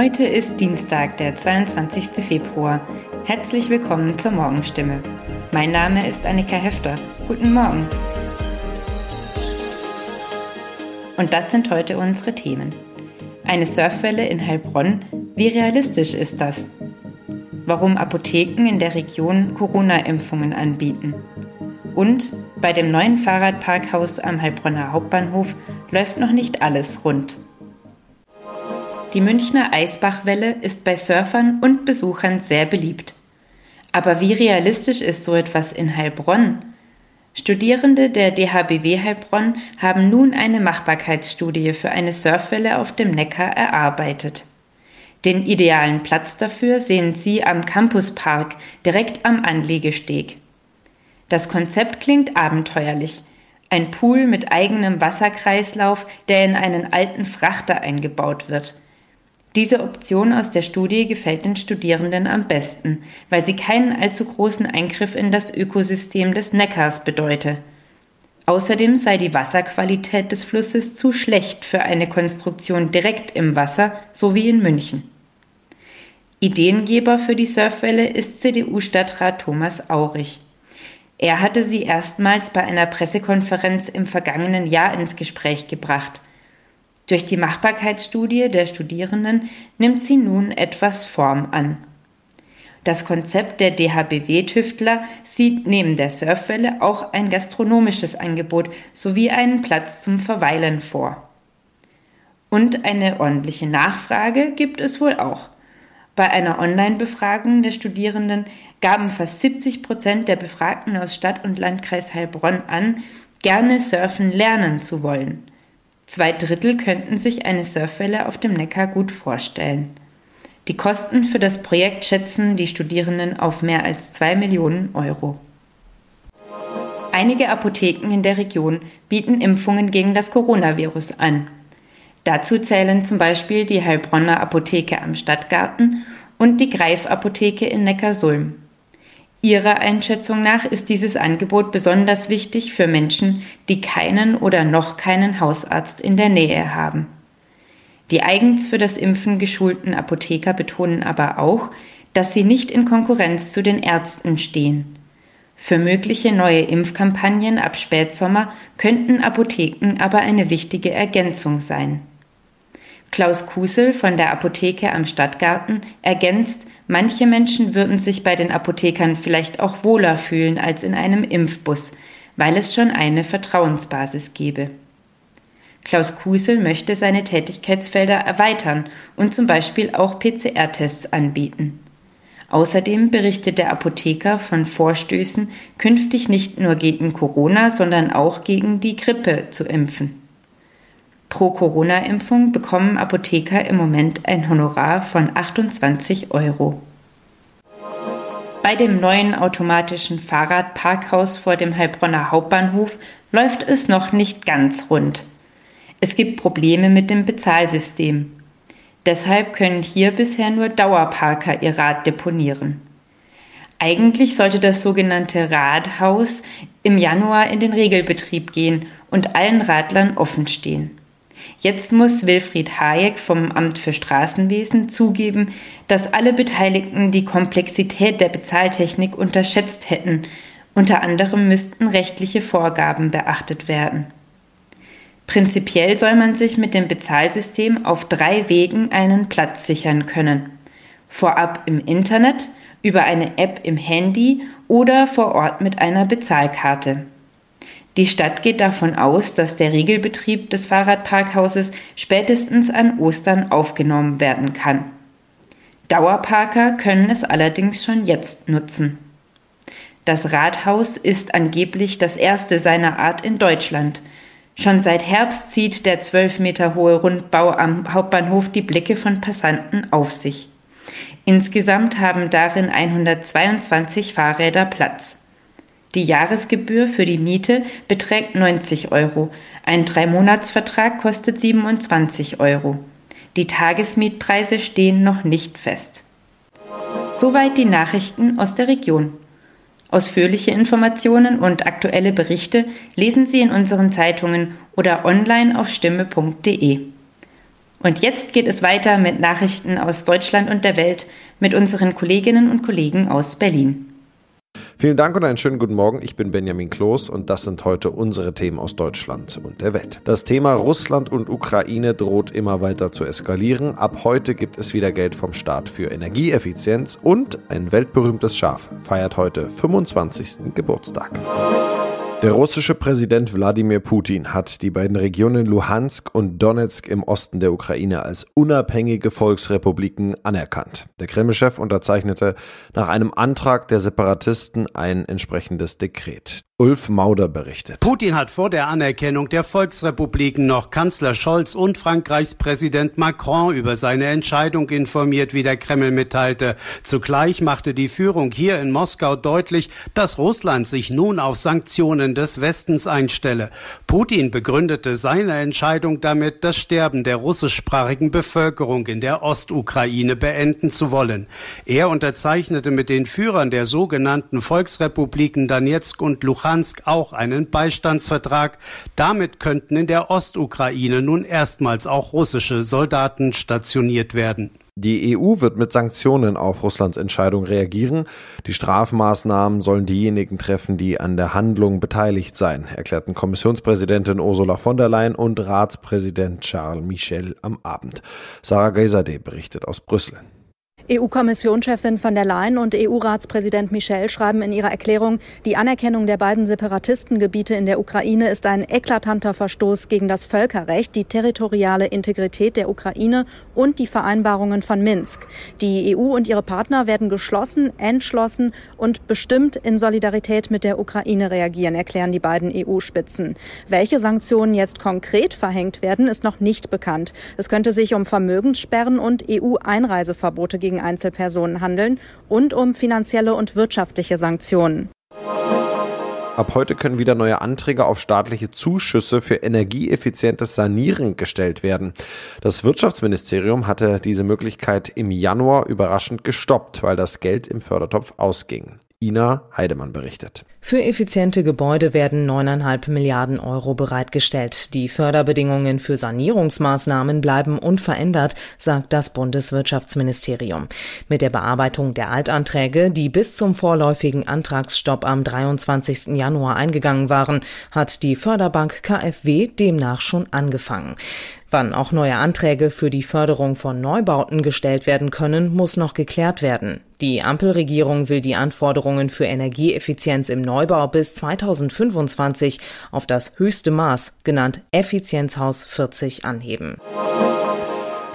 Heute ist Dienstag, der 22. Februar. Herzlich willkommen zur Morgenstimme. Mein Name ist Annika Hefter. Guten Morgen. Und das sind heute unsere Themen. Eine Surfwelle in Heilbronn. Wie realistisch ist das? Warum Apotheken in der Region Corona-Impfungen anbieten. Und bei dem neuen Fahrradparkhaus am Heilbronner Hauptbahnhof läuft noch nicht alles rund. Die Münchner Eisbachwelle ist bei Surfern und Besuchern sehr beliebt. Aber wie realistisch ist so etwas in Heilbronn? Studierende der DHBW Heilbronn haben nun eine Machbarkeitsstudie für eine Surfwelle auf dem Neckar erarbeitet. Den idealen Platz dafür sehen Sie am Campuspark direkt am Anlegesteg. Das Konzept klingt abenteuerlich. Ein Pool mit eigenem Wasserkreislauf, der in einen alten Frachter eingebaut wird – diese Option aus der Studie gefällt den Studierenden am besten, weil sie keinen allzu großen Eingriff in das Ökosystem des Neckars bedeute. Außerdem sei die Wasserqualität des Flusses zu schlecht für eine Konstruktion direkt im Wasser, so wie in München. Ideengeber für die Surfwelle ist CDU-Stadtrat Thomas Aurich. Er hatte sie erstmals bei einer Pressekonferenz im vergangenen Jahr ins Gespräch gebracht – durch die Machbarkeitsstudie der Studierenden nimmt sie nun etwas Form an. Das Konzept der DHBW-Tüftler sieht neben der Surfwelle auch ein gastronomisches Angebot sowie einen Platz zum Verweilen vor. Und eine ordentliche Nachfrage gibt es wohl auch. Bei einer Online-Befragung der Studierenden gaben fast 70 Prozent der Befragten aus Stadt und Landkreis Heilbronn an, gerne surfen lernen zu wollen. Zwei Drittel könnten sich eine Surfwelle auf dem Neckar gut vorstellen. Die Kosten für das Projekt schätzen die Studierenden auf mehr als 2 Millionen Euro. Einige Apotheken in der Region bieten Impfungen gegen das Coronavirus an. Dazu zählen zum Beispiel die Heilbronner Apotheke am Stadtgarten und die Greif Apotheke in Neckarsulm. Ihrer Einschätzung nach ist dieses Angebot besonders wichtig für Menschen, die keinen oder noch keinen Hausarzt in der Nähe haben. Die eigens für das Impfen geschulten Apotheker betonen aber auch, dass sie nicht in Konkurrenz zu den Ärzten stehen. Für mögliche neue Impfkampagnen ab Spätsommer könnten Apotheken aber eine wichtige Ergänzung sein. Klaus Kusel von der Apotheke am Stadtgarten ergänzt, manche Menschen würden sich bei den Apothekern vielleicht auch wohler fühlen als in einem Impfbus, weil es schon eine Vertrauensbasis gebe. Klaus Kusel möchte seine Tätigkeitsfelder erweitern und zum Beispiel auch PCR-Tests anbieten. Außerdem berichtet der Apotheker von Vorstößen, künftig nicht nur gegen Corona, sondern auch gegen die Grippe zu impfen. Pro Corona-Impfung bekommen Apotheker im Moment ein Honorar von 28 Euro. Bei dem neuen automatischen Fahrradparkhaus vor dem Heilbronner Hauptbahnhof läuft es noch nicht ganz rund. Es gibt Probleme mit dem Bezahlsystem. Deshalb können hier bisher nur Dauerparker ihr Rad deponieren. Eigentlich sollte das sogenannte Radhaus im Januar in den Regelbetrieb gehen und allen Radlern offen stehen. Jetzt muss Wilfried Hayek vom Amt für Straßenwesen zugeben, dass alle Beteiligten die Komplexität der Bezahltechnik unterschätzt hätten. Unter anderem müssten rechtliche Vorgaben beachtet werden. Prinzipiell soll man sich mit dem Bezahlsystem auf drei Wegen einen Platz sichern können. Vorab im Internet, über eine App im Handy oder vor Ort mit einer Bezahlkarte. Die Stadt geht davon aus, dass der Regelbetrieb des Fahrradparkhauses spätestens an Ostern aufgenommen werden kann. Dauerparker können es allerdings schon jetzt nutzen. Das Rathaus ist angeblich das erste seiner Art in Deutschland. Schon seit Herbst zieht der zwölf Meter hohe Rundbau am Hauptbahnhof die Blicke von Passanten auf sich. Insgesamt haben darin 122 Fahrräder Platz. Die Jahresgebühr für die Miete beträgt 90 Euro. Ein Dreimonatsvertrag kostet 27 Euro. Die Tagesmietpreise stehen noch nicht fest. Soweit die Nachrichten aus der Region. Ausführliche Informationen und aktuelle Berichte lesen Sie in unseren Zeitungen oder online auf stimme.de. Und jetzt geht es weiter mit Nachrichten aus Deutschland und der Welt mit unseren Kolleginnen und Kollegen aus Berlin. Vielen Dank und einen schönen guten Morgen. Ich bin Benjamin Kloß und das sind heute unsere Themen aus Deutschland und der Welt. Das Thema Russland und Ukraine droht immer weiter zu eskalieren. Ab heute gibt es wieder Geld vom Staat für Energieeffizienz und ein weltberühmtes Schaf feiert heute 25. Geburtstag. Der russische Präsident Wladimir Putin hat die beiden Regionen Luhansk und Donetsk im Osten der Ukraine als unabhängige Volksrepubliken anerkannt. Der Kreml-Chef unterzeichnete nach einem Antrag der Separatisten ein entsprechendes Dekret. Ulf Mauder berichtet. Putin hat vor der Anerkennung der Volksrepubliken noch Kanzler Scholz und Frankreichs Präsident Macron über seine Entscheidung informiert, wie der Kreml mitteilte. Zugleich machte die Führung hier in Moskau deutlich, dass Russland sich nun auf Sanktionen des Westens einstelle. Putin begründete seine Entscheidung damit, das Sterben der russischsprachigen Bevölkerung in der Ostukraine beenden zu wollen. Er unterzeichnete mit den Führern der sogenannten Volksrepubliken Donetsk und Luhansk auch einen Beistandsvertrag. Damit könnten in der Ostukraine nun erstmals auch russische Soldaten stationiert werden. Die EU wird mit Sanktionen auf Russlands Entscheidung reagieren. Die Strafmaßnahmen sollen diejenigen treffen, die an der Handlung beteiligt seien, erklärten Kommissionspräsidentin Ursula von der Leyen und Ratspräsident Charles Michel am Abend. Sarah Geiserde berichtet aus Brüssel. EU-Kommissionschefin von der Leyen und EU-Ratspräsident Michel schreiben in ihrer Erklärung, die Anerkennung der beiden Separatistengebiete in der Ukraine ist ein eklatanter Verstoß gegen das Völkerrecht, die territoriale Integrität der Ukraine und die Vereinbarungen von Minsk. Die EU und ihre Partner werden geschlossen, entschlossen und bestimmt in Solidarität mit der Ukraine reagieren, erklären die beiden EU-Spitzen. Welche Sanktionen jetzt konkret verhängt werden, ist noch nicht bekannt. Es könnte sich um Vermögenssperren und EU-Einreiseverbote gegen gegen Einzelpersonen handeln und um finanzielle und wirtschaftliche Sanktionen. Ab heute können wieder neue Anträge auf staatliche Zuschüsse für energieeffizientes Sanieren gestellt werden. Das Wirtschaftsministerium hatte diese Möglichkeit im Januar überraschend gestoppt, weil das Geld im Fördertopf ausging. Ina Heidemann berichtet. Für effiziente Gebäude werden 9,5 Milliarden Euro bereitgestellt. Die Förderbedingungen für Sanierungsmaßnahmen bleiben unverändert, sagt das Bundeswirtschaftsministerium. Mit der Bearbeitung der Altanträge, die bis zum vorläufigen Antragsstopp am 23. Januar eingegangen waren, hat die Förderbank KfW demnach schon angefangen. Wann auch neue Anträge für die Förderung von Neubauten gestellt werden können, muss noch geklärt werden. Die Ampelregierung will die Anforderungen für Energieeffizienz im Neubau bis 2025 auf das höchste Maß, genannt Effizienzhaus 40, anheben.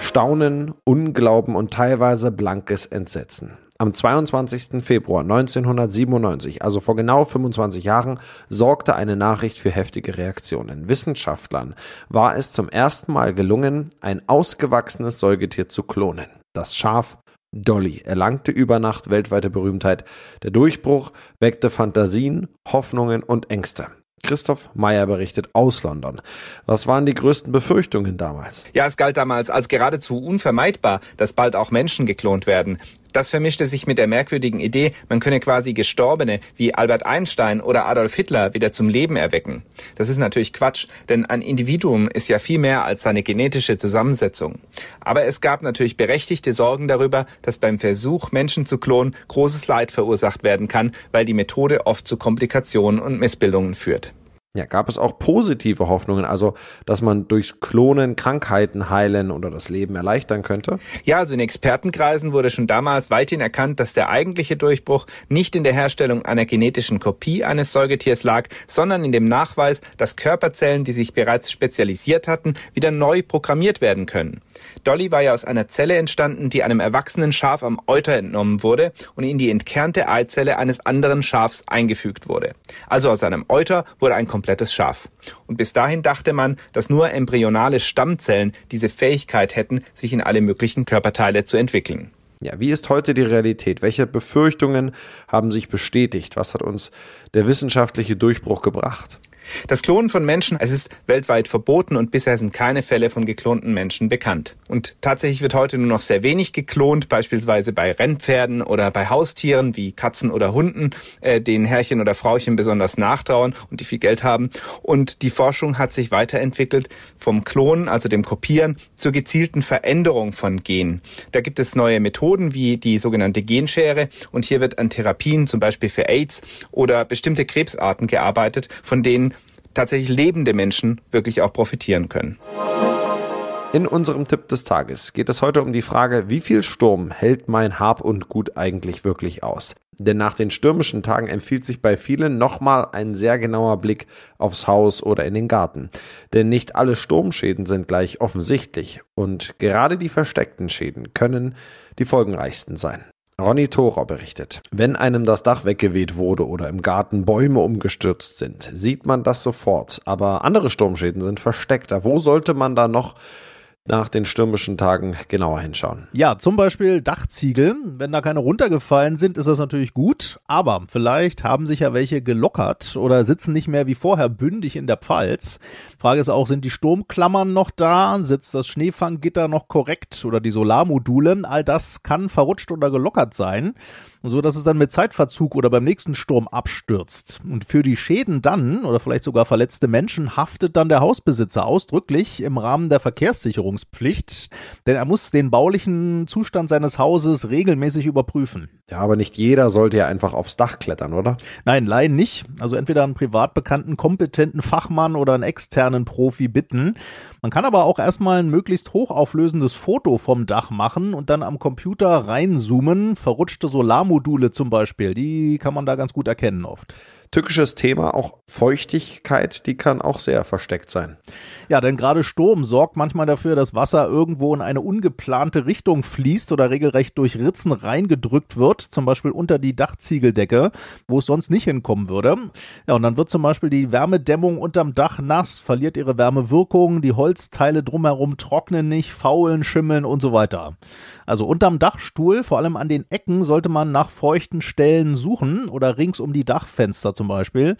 Staunen, Unglauben und teilweise blankes Entsetzen. Am 22. Februar 1997, also vor genau 25 Jahren, sorgte eine Nachricht für heftige Reaktionen. Wissenschaftlern war es zum ersten Mal gelungen, ein ausgewachsenes Säugetier zu klonen. Das Schaf Dolly erlangte über Nacht weltweite Berühmtheit. Der Durchbruch weckte Fantasien, Hoffnungen und Ängste. Christoph Meyer berichtet aus London. Was waren die größten Befürchtungen damals? Ja, es galt damals als geradezu unvermeidbar, dass bald auch Menschen geklont werden. Das vermischte sich mit der merkwürdigen Idee, man könne quasi Gestorbene wie Albert Einstein oder Adolf Hitler wieder zum Leben erwecken. Das ist natürlich Quatsch, denn ein Individuum ist ja viel mehr als seine genetische Zusammensetzung. Aber es gab natürlich berechtigte Sorgen darüber, dass beim Versuch, Menschen zu klonen, großes Leid verursacht werden kann, weil die Methode oft zu Komplikationen und Missbildungen führt. Ja, gab es auch positive Hoffnungen, also dass man durchs Klonen Krankheiten heilen oder das Leben erleichtern könnte? Ja, also in Expertenkreisen wurde schon damals weithin erkannt, dass der eigentliche Durchbruch nicht in der Herstellung einer genetischen Kopie eines Säugetiers lag, sondern in dem Nachweis, dass Körperzellen, die sich bereits spezialisiert hatten, wieder neu programmiert werden können. Dolly war ja aus einer Zelle entstanden, die einem erwachsenen Schaf am Euter entnommen wurde und in die entkernte Eizelle eines anderen Schafs eingefügt wurde. Also aus einem Euter wurde ein komplettes Schaf. Und bis dahin dachte man, dass nur embryonale Stammzellen diese Fähigkeit hätten, sich in alle möglichen Körperteile zu entwickeln. Ja, wie ist heute die Realität? Welche Befürchtungen haben sich bestätigt? Was hat uns der wissenschaftliche Durchbruch gebracht? Das Klonen von Menschen, es ist weltweit verboten und bisher sind keine Fälle von geklonten Menschen bekannt. Und tatsächlich wird heute nur noch sehr wenig geklont, beispielsweise bei Rennpferden oder bei Haustieren wie Katzen oder Hunden, äh, denen Herrchen oder Frauchen besonders nachtrauern und die viel Geld haben. Und die Forschung hat sich weiterentwickelt vom Klonen, also dem Kopieren, zur gezielten Veränderung von Genen. Da gibt es neue Methoden wie die sogenannte Genschere und hier wird an Therapien, zum Beispiel für AIDS oder bestimmte Krebsarten gearbeitet, von denen tatsächlich lebende Menschen wirklich auch profitieren können. In unserem Tipp des Tages geht es heute um die Frage, wie viel Sturm hält mein Hab und Gut eigentlich wirklich aus? Denn nach den stürmischen Tagen empfiehlt sich bei vielen nochmal ein sehr genauer Blick aufs Haus oder in den Garten. Denn nicht alle Sturmschäden sind gleich offensichtlich und gerade die versteckten Schäden können die folgenreichsten sein. Ronny Thorer berichtet, wenn einem das Dach weggeweht wurde oder im Garten Bäume umgestürzt sind, sieht man das sofort. Aber andere Sturmschäden sind versteckter. Wo sollte man da noch nach den stürmischen Tagen genauer hinschauen. Ja, zum Beispiel Dachziegel. Wenn da keine runtergefallen sind, ist das natürlich gut. Aber vielleicht haben sich ja welche gelockert oder sitzen nicht mehr wie vorher bündig in der Pfalz. Frage ist auch, sind die Sturmklammern noch da? Sitzt das Schneefanggitter noch korrekt oder die Solarmodule? All das kann verrutscht oder gelockert sein so dass es dann mit Zeitverzug oder beim nächsten Sturm abstürzt. Und für die Schäden dann oder vielleicht sogar verletzte Menschen haftet dann der Hausbesitzer ausdrücklich im Rahmen der Verkehrssicherungspflicht, denn er muss den baulichen Zustand seines Hauses regelmäßig überprüfen. Ja, aber nicht jeder sollte ja einfach aufs Dach klettern, oder? Nein, Laien nicht. Also entweder einen privat bekannten, kompetenten Fachmann oder einen externen Profi bitten. Man kann aber auch erstmal ein möglichst hochauflösendes Foto vom Dach machen und dann am Computer reinzoomen. Verrutschte Solarmodule zum Beispiel, die kann man da ganz gut erkennen oft. Tückisches Thema, auch Feuchtigkeit, die kann auch sehr versteckt sein. Ja, denn gerade Sturm sorgt manchmal dafür, dass Wasser irgendwo in eine ungeplante Richtung fließt oder regelrecht durch Ritzen reingedrückt wird, zum Beispiel unter die Dachziegeldecke, wo es sonst nicht hinkommen würde. Ja, und dann wird zum Beispiel die Wärmedämmung unterm Dach nass, verliert ihre Wärmewirkung, die Holzteile drumherum trocknen nicht, faulen, schimmeln und so weiter. Also unterm Dachstuhl, vor allem an den Ecken, sollte man nach feuchten Stellen suchen oder rings um die Dachfenster zum zum Beispiel.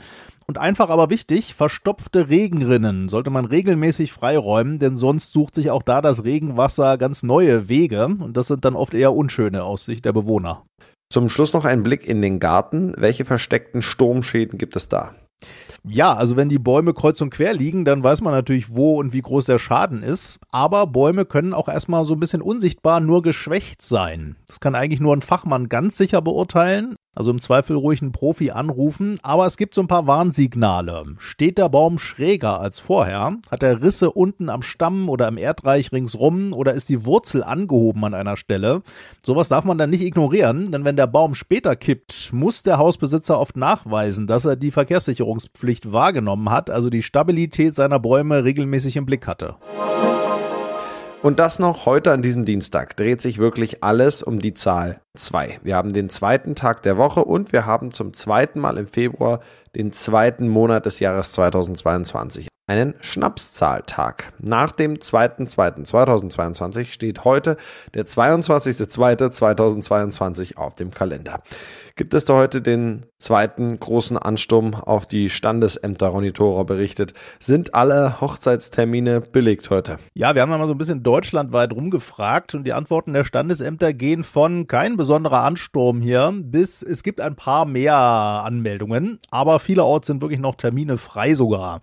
Und einfach aber wichtig, verstopfte Regenrinnen sollte man regelmäßig freiräumen, denn sonst sucht sich auch da das Regenwasser ganz neue Wege und das sind dann oft eher unschöne aus Sicht der Bewohner. Zum Schluss noch ein Blick in den Garten. Welche versteckten Sturmschäden gibt es da? Ja, also wenn die Bäume kreuz und quer liegen, dann weiß man natürlich, wo und wie groß der Schaden ist. Aber Bäume können auch erstmal so ein bisschen unsichtbar nur geschwächt sein. Das kann eigentlich nur ein Fachmann ganz sicher beurteilen. Also im Zweifel ruhig einen Profi anrufen, aber es gibt so ein paar Warnsignale. Steht der Baum schräger als vorher? Hat er Risse unten am Stamm oder im Erdreich ringsrum oder ist die Wurzel angehoben an einer Stelle? Sowas darf man dann nicht ignorieren, denn wenn der Baum später kippt, muss der Hausbesitzer oft nachweisen, dass er die Verkehrssicherungspflicht wahrgenommen hat, also die Stabilität seiner Bäume regelmäßig im Blick hatte. Und das noch heute an diesem Dienstag dreht sich wirklich alles um die Zahl 2. Wir haben den zweiten Tag der Woche und wir haben zum zweiten Mal im Februar den zweiten Monat des Jahres 2022 einen Schnapszahltag. Nach dem 2.2.2022 steht heute der 22.2.2022 auf dem Kalender gibt es da heute den zweiten großen Ansturm auf die Standesämter. Ronny Thorer berichtet. Sind alle Hochzeitstermine belegt heute? Ja, wir haben mal so ein bisschen deutschlandweit rumgefragt und die Antworten der Standesämter gehen von kein besonderer Ansturm hier bis es gibt ein paar mehr Anmeldungen, aber vielerorts sind wirklich noch Termine frei sogar.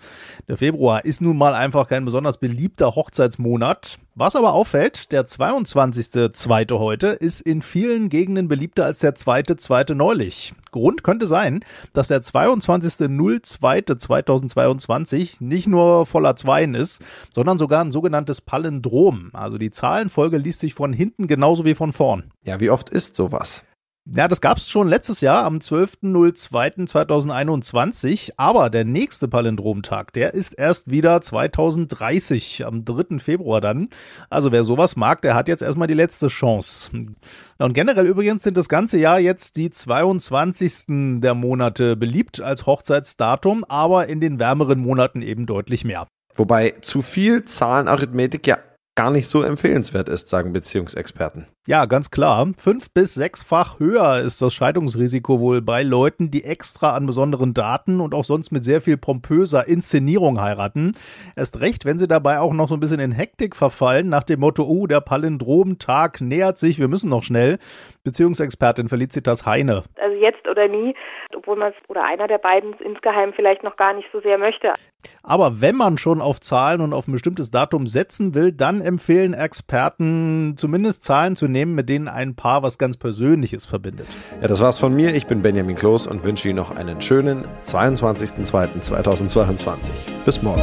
Der Februar ist nun mal einfach kein besonders beliebter Hochzeitsmonat. Was aber auffällt, der 22.2. heute ist in vielen Gegenden beliebter als der zweite, zweite neulich. Grund könnte sein, dass der 22.02.2022 nicht nur voller Zweien ist, sondern sogar ein sogenanntes Palindrom. Also die Zahlenfolge liest sich von hinten genauso wie von vorn. Ja, wie oft ist sowas? Ja, das gab es schon letztes Jahr am 12.02.2021, aber der nächste Palindromtag, der ist erst wieder 2030, am 3. Februar dann. Also wer sowas mag, der hat jetzt erstmal die letzte Chance. Und generell übrigens sind das ganze Jahr jetzt die 22. der Monate beliebt als Hochzeitsdatum, aber in den wärmeren Monaten eben deutlich mehr. Wobei zu viel Zahlenarithmetik ja gar nicht so empfehlenswert ist, sagen Beziehungsexperten. Ja, ganz klar. Fünf bis sechsfach höher ist das Scheidungsrisiko wohl bei Leuten, die extra an besonderen Daten und auch sonst mit sehr viel pompöser Inszenierung heiraten. Erst recht, wenn sie dabei auch noch so ein bisschen in Hektik verfallen, nach dem Motto, oh, der Palindromtag nähert sich, wir müssen noch schnell. Beziehungsexpertin Felicitas Heine. Also jetzt oder nie, obwohl man es oder einer der beiden insgeheim vielleicht noch gar nicht so sehr möchte. Aber wenn man schon auf Zahlen und auf ein bestimmtes Datum setzen will, dann empfehlen Experten zumindest Zahlen zu nehmen, mit denen ein Paar was ganz Persönliches verbindet. Ja, das war's von mir. Ich bin Benjamin Kloß und wünsche Ihnen noch einen schönen 22.02.2022. Bis morgen.